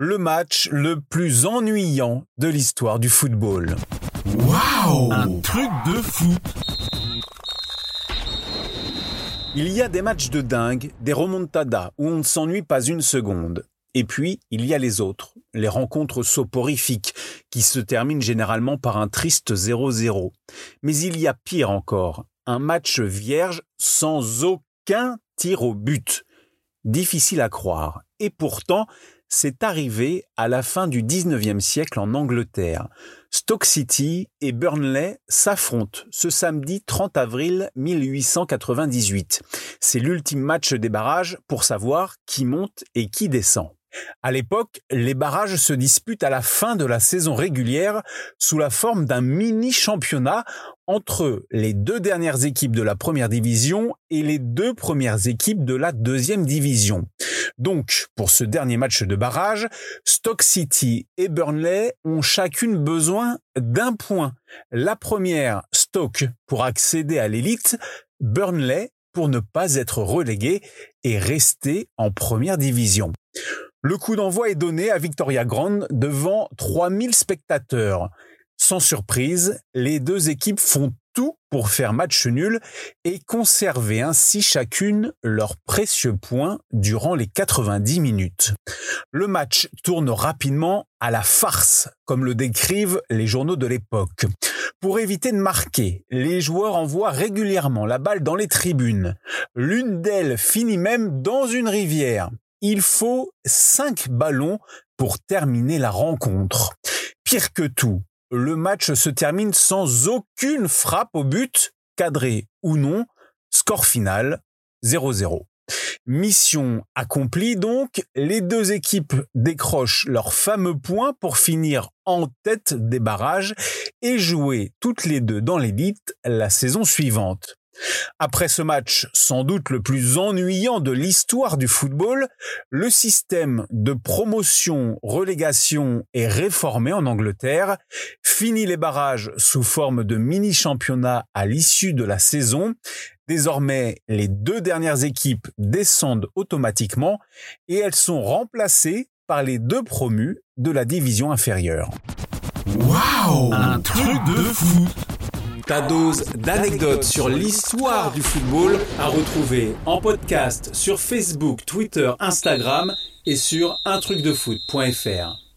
le match le plus ennuyant de l'histoire du football. Waouh Un truc de foot Il y a des matchs de dingue, des remontadas où on ne s'ennuie pas une seconde. Et puis, il y a les autres, les rencontres soporifiques, qui se terminent généralement par un triste 0-0. Mais il y a pire encore, un match vierge sans aucun tir au but. Difficile à croire. Et pourtant, c'est arrivé à la fin du 19e siècle en Angleterre. Stoke City et Burnley s'affrontent ce samedi 30 avril 1898. C'est l'ultime match des barrages pour savoir qui monte et qui descend. À l'époque, les barrages se disputent à la fin de la saison régulière sous la forme d'un mini-championnat entre les deux dernières équipes de la première division et les deux premières équipes de la deuxième division. Donc, pour ce dernier match de barrage, Stock City et Burnley ont chacune besoin d'un point. La première, Stoke, pour accéder à l'élite, Burnley pour ne pas être relégué et rester en première division. Le coup d'envoi est donné à Victoria Grand devant 3000 spectateurs. Sans surprise, les deux équipes font tout pour faire match nul et conserver ainsi chacune leurs précieux points durant les 90 minutes. Le match tourne rapidement à la farce, comme le décrivent les journaux de l'époque. Pour éviter de marquer, les joueurs envoient régulièrement la balle dans les tribunes. L'une d'elles finit même dans une rivière. Il faut cinq ballons pour terminer la rencontre. Pire que tout, le match se termine sans aucune frappe au but, cadré ou non, score final 0-0. Mission accomplie donc, les deux équipes décrochent leur fameux point pour finir en tête des barrages et jouer toutes les deux dans l'élite la saison suivante. Après ce match, sans doute le plus ennuyant de l'histoire du football, le système de promotion-relégation est réformé en Angleterre, fini les barrages sous forme de mini-championnat à l'issue de la saison, désormais les deux dernières équipes descendent automatiquement et elles sont remplacées par les deux promus de la division inférieure. Waouh Un truc de fou ta dose d'anecdotes sur l'histoire du football à retrouver en podcast sur Facebook, Twitter, Instagram et sur untrucdefoot.fr.